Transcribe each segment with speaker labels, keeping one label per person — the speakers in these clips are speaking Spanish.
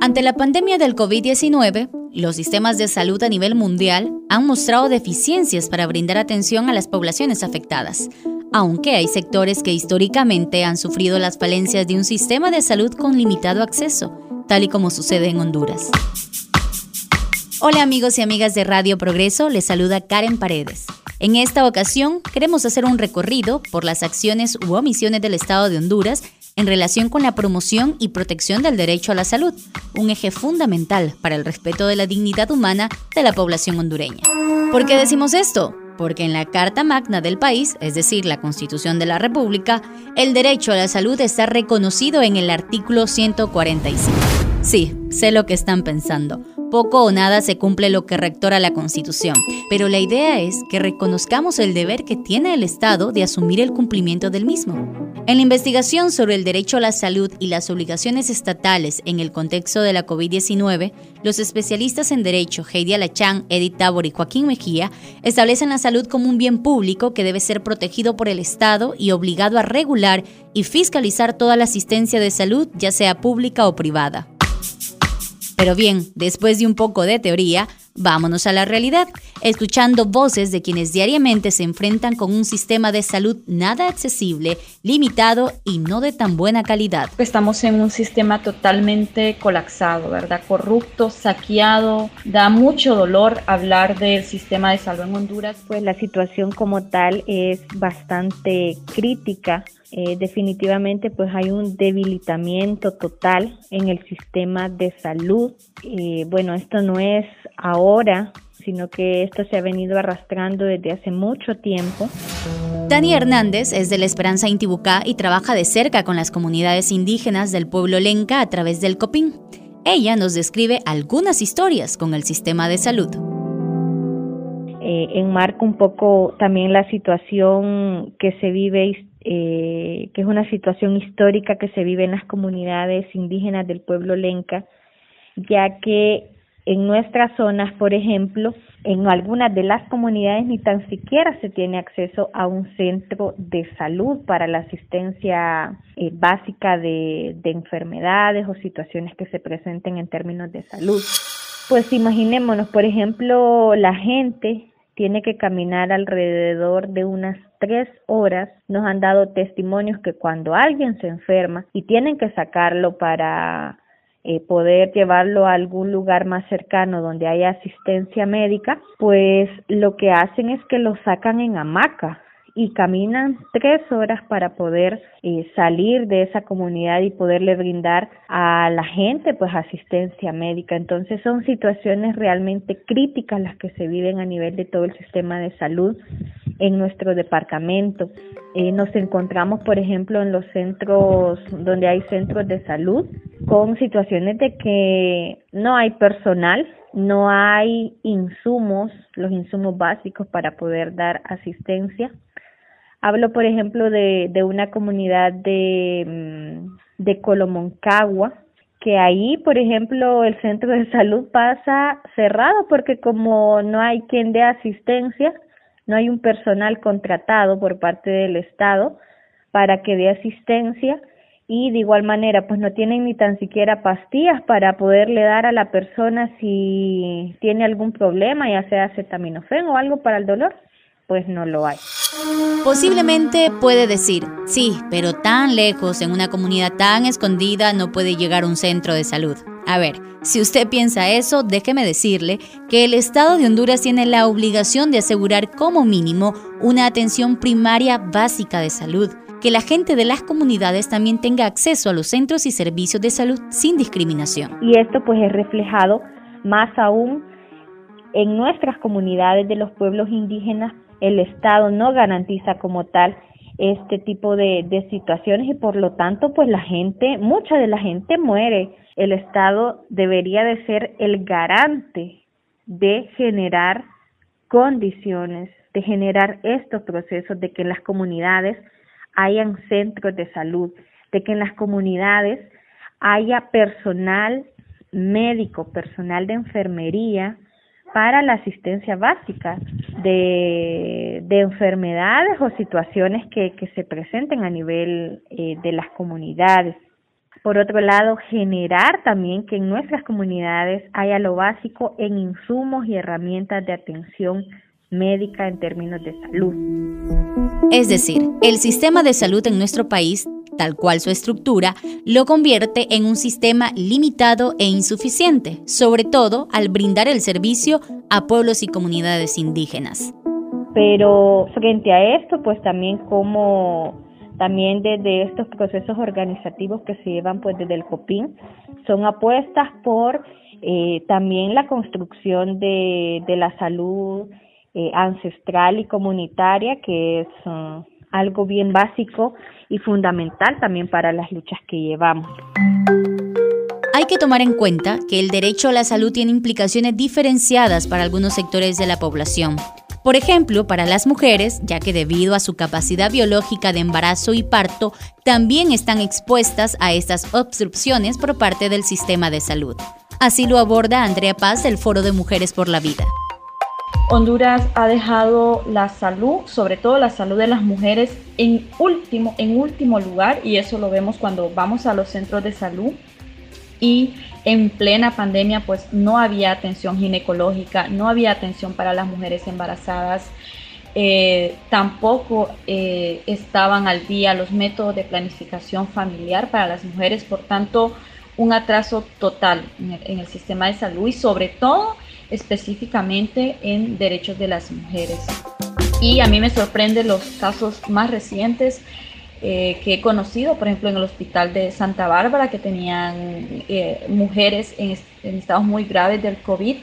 Speaker 1: Ante la pandemia del COVID-19, los sistemas de salud a nivel mundial han mostrado deficiencias para brindar atención a las poblaciones afectadas, aunque hay sectores que históricamente han sufrido las falencias de un sistema de salud con limitado acceso, tal y como sucede en Honduras. Hola amigos y amigas de Radio Progreso, les saluda Karen Paredes. En esta ocasión queremos hacer un recorrido por las acciones u omisiones del Estado de Honduras en relación con la promoción y protección del derecho a la salud, un eje fundamental para el respeto de la dignidad humana de la población hondureña. ¿Por qué decimos esto? Porque en la Carta Magna del país, es decir, la Constitución de la República, el derecho a la salud está reconocido en el artículo 145. Sí, sé lo que están pensando poco o nada se cumple lo que rectora la Constitución, pero la idea es que reconozcamos el deber que tiene el Estado de asumir el cumplimiento del mismo. En la investigación sobre el derecho a la salud y las obligaciones estatales en el contexto de la COVID-19, los especialistas en derecho Heidi Alachán, Edith Tabor y Joaquín Mejía establecen la salud como un bien público que debe ser protegido por el Estado y obligado a regular y fiscalizar toda la asistencia de salud, ya sea pública o privada. Pero bien, después de un poco de teoría, vámonos a la realidad, escuchando voces de quienes diariamente se enfrentan con un sistema de salud nada accesible, limitado y no de tan buena calidad.
Speaker 2: Estamos en un sistema totalmente colapsado, ¿verdad? Corrupto, saqueado. Da mucho dolor hablar del sistema de salud en Honduras.
Speaker 3: Pues la situación como tal es bastante crítica eh, definitivamente pues hay un debilitamiento total en el sistema de salud. Eh, bueno, esto no es ahora, sino que esto se ha venido arrastrando desde hace mucho tiempo.
Speaker 1: Dani Hernández es de la Esperanza Intibucá y trabaja de cerca con las comunidades indígenas del pueblo Lenca a través del COPIN. Ella nos describe algunas historias con el sistema de salud.
Speaker 3: Eh, enmarca un poco también la situación que se vive eh, que es una situación histórica que se vive en las comunidades indígenas del pueblo lenca, ya que en nuestras zonas, por ejemplo, en algunas de las comunidades ni tan siquiera se tiene acceso a un centro de salud para la asistencia eh, básica de, de enfermedades o situaciones que se presenten en términos de salud. Pues imaginémonos, por ejemplo, la gente tiene que caminar alrededor de unas tres horas. Nos han dado testimonios que cuando alguien se enferma y tienen que sacarlo para eh, poder llevarlo a algún lugar más cercano donde haya asistencia médica, pues lo que hacen es que lo sacan en hamaca y caminan tres horas para poder eh, salir de esa comunidad y poderle brindar a la gente pues asistencia médica. Entonces son situaciones realmente críticas las que se viven a nivel de todo el sistema de salud en nuestro departamento. Eh, nos encontramos, por ejemplo, en los centros donde hay centros de salud con situaciones de que no hay personal, no hay insumos, los insumos básicos para poder dar asistencia Hablo, por ejemplo, de, de una comunidad de, mm, de Colomoncagua, que ahí, por ejemplo, el centro de salud pasa cerrado porque como no hay quien dé asistencia, no hay un personal contratado por parte del Estado para que dé asistencia y de igual manera pues no tienen ni tan siquiera pastillas para poderle dar a la persona si tiene algún problema, ya sea acetaminofén o algo para el dolor pues no lo hay.
Speaker 1: Posiblemente puede decir, sí, pero tan lejos, en una comunidad tan escondida, no puede llegar un centro de salud. A ver, si usted piensa eso, déjeme decirle que el Estado de Honduras tiene la obligación de asegurar como mínimo una atención primaria básica de salud, que la gente de las comunidades también tenga acceso a los centros y servicios de salud sin discriminación.
Speaker 3: Y esto pues es reflejado más aún en nuestras comunidades de los pueblos indígenas el Estado no garantiza como tal este tipo de, situaciones y por lo tanto pues la gente, mucha de la gente muere. El Estado debería de ser el garante de generar condiciones, de generar estos procesos, de que en las comunidades hayan centros de salud, de que en las comunidades haya personal médico, personal de enfermería, para la asistencia básica de, de enfermedades o situaciones que, que, se presenten a nivel eh, de las comunidades. por otro lado, generar también que en nuestras comunidades haya lo básico en insumos y herramientas de atención médica en términos de salud.
Speaker 1: Es decir, el sistema de salud en nuestro país, tal cual su estructura, lo convierte en un sistema limitado e insuficiente, sobre todo al brindar el servicio a pueblos y comunidades indígenas.
Speaker 3: Pero frente a esto, pues también como también desde estos procesos organizativos que se llevan pues desde el COPIN, son apuestas por eh, también la construcción de, la salud eh, ancestral y comunitaria, que es uh, algo bien básico y fundamental también para las luchas que llevamos.
Speaker 1: Hay que tomar en cuenta que el derecho a la salud tiene implicaciones diferenciadas para algunos sectores de la población. Por ejemplo, para las mujeres, ya que debido a su capacidad biológica de embarazo y parto, también están expuestas a estas obstrucciones por parte del sistema de salud. Así lo aborda Andrea Paz del Foro de Mujeres por la Vida.
Speaker 2: Honduras ha dejado la salud, sobre todo la salud de las mujeres, en último, en último lugar, y eso lo vemos cuando vamos a los centros de salud. Y en plena pandemia, pues no había atención ginecológica, no había atención para las mujeres embarazadas, eh, tampoco eh, estaban al día los métodos de planificación familiar para las mujeres, por tanto, un atraso total en el sistema de salud y sobre todo específicamente en derechos de las mujeres. Y a mí me sorprende los casos más recientes eh, que he conocido, por ejemplo, en el hospital de Santa Bárbara, que tenían eh, mujeres en, en, estados muy graves del COVID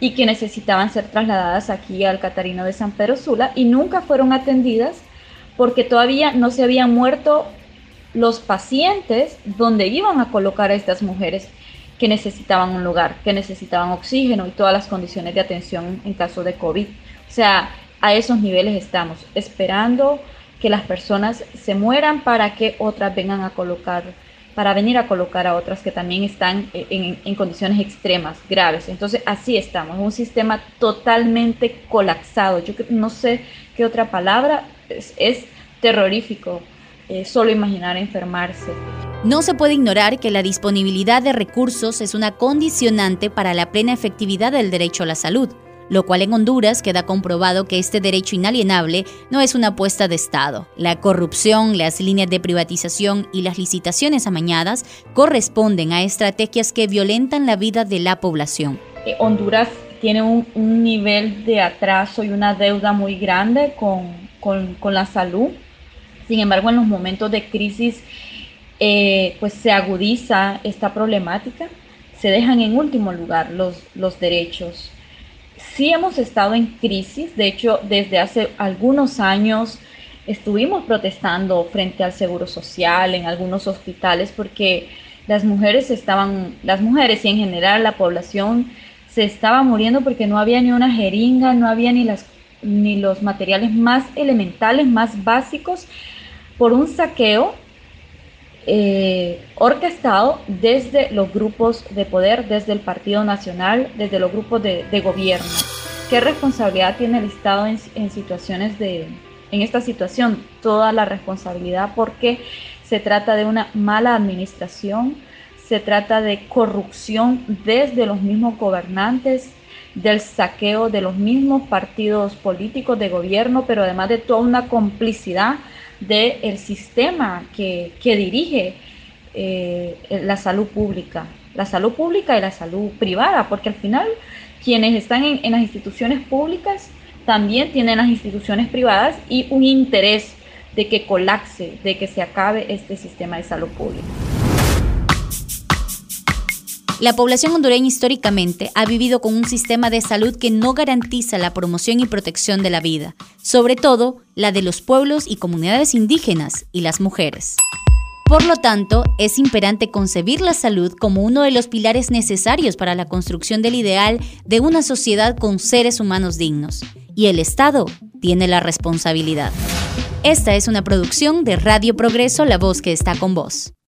Speaker 2: y que necesitaban ser trasladadas aquí al Catarino de San Pedro Sula y nunca fueron atendidas porque todavía no se habían muerto los pacientes donde iban a colocar a estas mujeres que necesitaban un lugar, que necesitaban oxígeno y todas las condiciones de atención en caso de COVID. O sea, a esos niveles estamos, esperando que las personas se mueran para que otras vengan a colocar, para venir a colocar a otras que también están en, condiciones extremas, graves. Entonces, así estamos, un sistema totalmente colapsado. Yo no sé qué otra palabra, es, terrorífico eh, solo imaginar enfermarse.
Speaker 1: No se puede ignorar que la disponibilidad de recursos es una condicionante para la plena efectividad del derecho a la salud, lo cual en Honduras queda comprobado que este derecho inalienable no es una apuesta de Estado. La corrupción, las líneas de privatización y las licitaciones amañadas corresponden a estrategias que violentan la vida de la población.
Speaker 2: Eh, Honduras tiene un, nivel de atraso y una deuda muy grande con, con la salud. Sin embargo, en los momentos de crisis eh, pues se agudiza esta problemática, se dejan en último lugar los, los derechos. Sí hemos estado en crisis, de hecho desde hace algunos años estuvimos protestando frente al Seguro Social en algunos hospitales porque las mujeres estaban, las mujeres y en general la población se estaba muriendo porque no había ni una jeringa, no había ni, las, ni los materiales más elementales, más básicos, por un saqueo eh, orquestado desde los grupos de poder, desde el Partido Nacional, desde los grupos de, gobierno. ¿Qué responsabilidad tiene el Estado en, situaciones de, en esta situación? Toda la responsabilidad porque se trata de una mala administración, se trata de corrupción desde los mismos gobernantes, del saqueo de los mismos partidos políticos de gobierno, pero además de toda una complicidad del sistema que, dirige eh, la salud pública, la salud pública y la salud privada, porque al final quienes están en, en las instituciones públicas también tienen las instituciones privadas y un interés de que colapse, de que se acabe este sistema de salud pública.
Speaker 1: La población hondureña históricamente ha vivido con un sistema de salud que no garantiza la promoción y protección de la vida, sobre todo la de los pueblos y comunidades indígenas y las mujeres. Por lo tanto, es imperante concebir la salud como uno de los pilares necesarios para la construcción del ideal de una sociedad con seres humanos dignos, y el Estado tiene la responsabilidad. Esta es una producción de Radio Progreso, la voz que está con vos.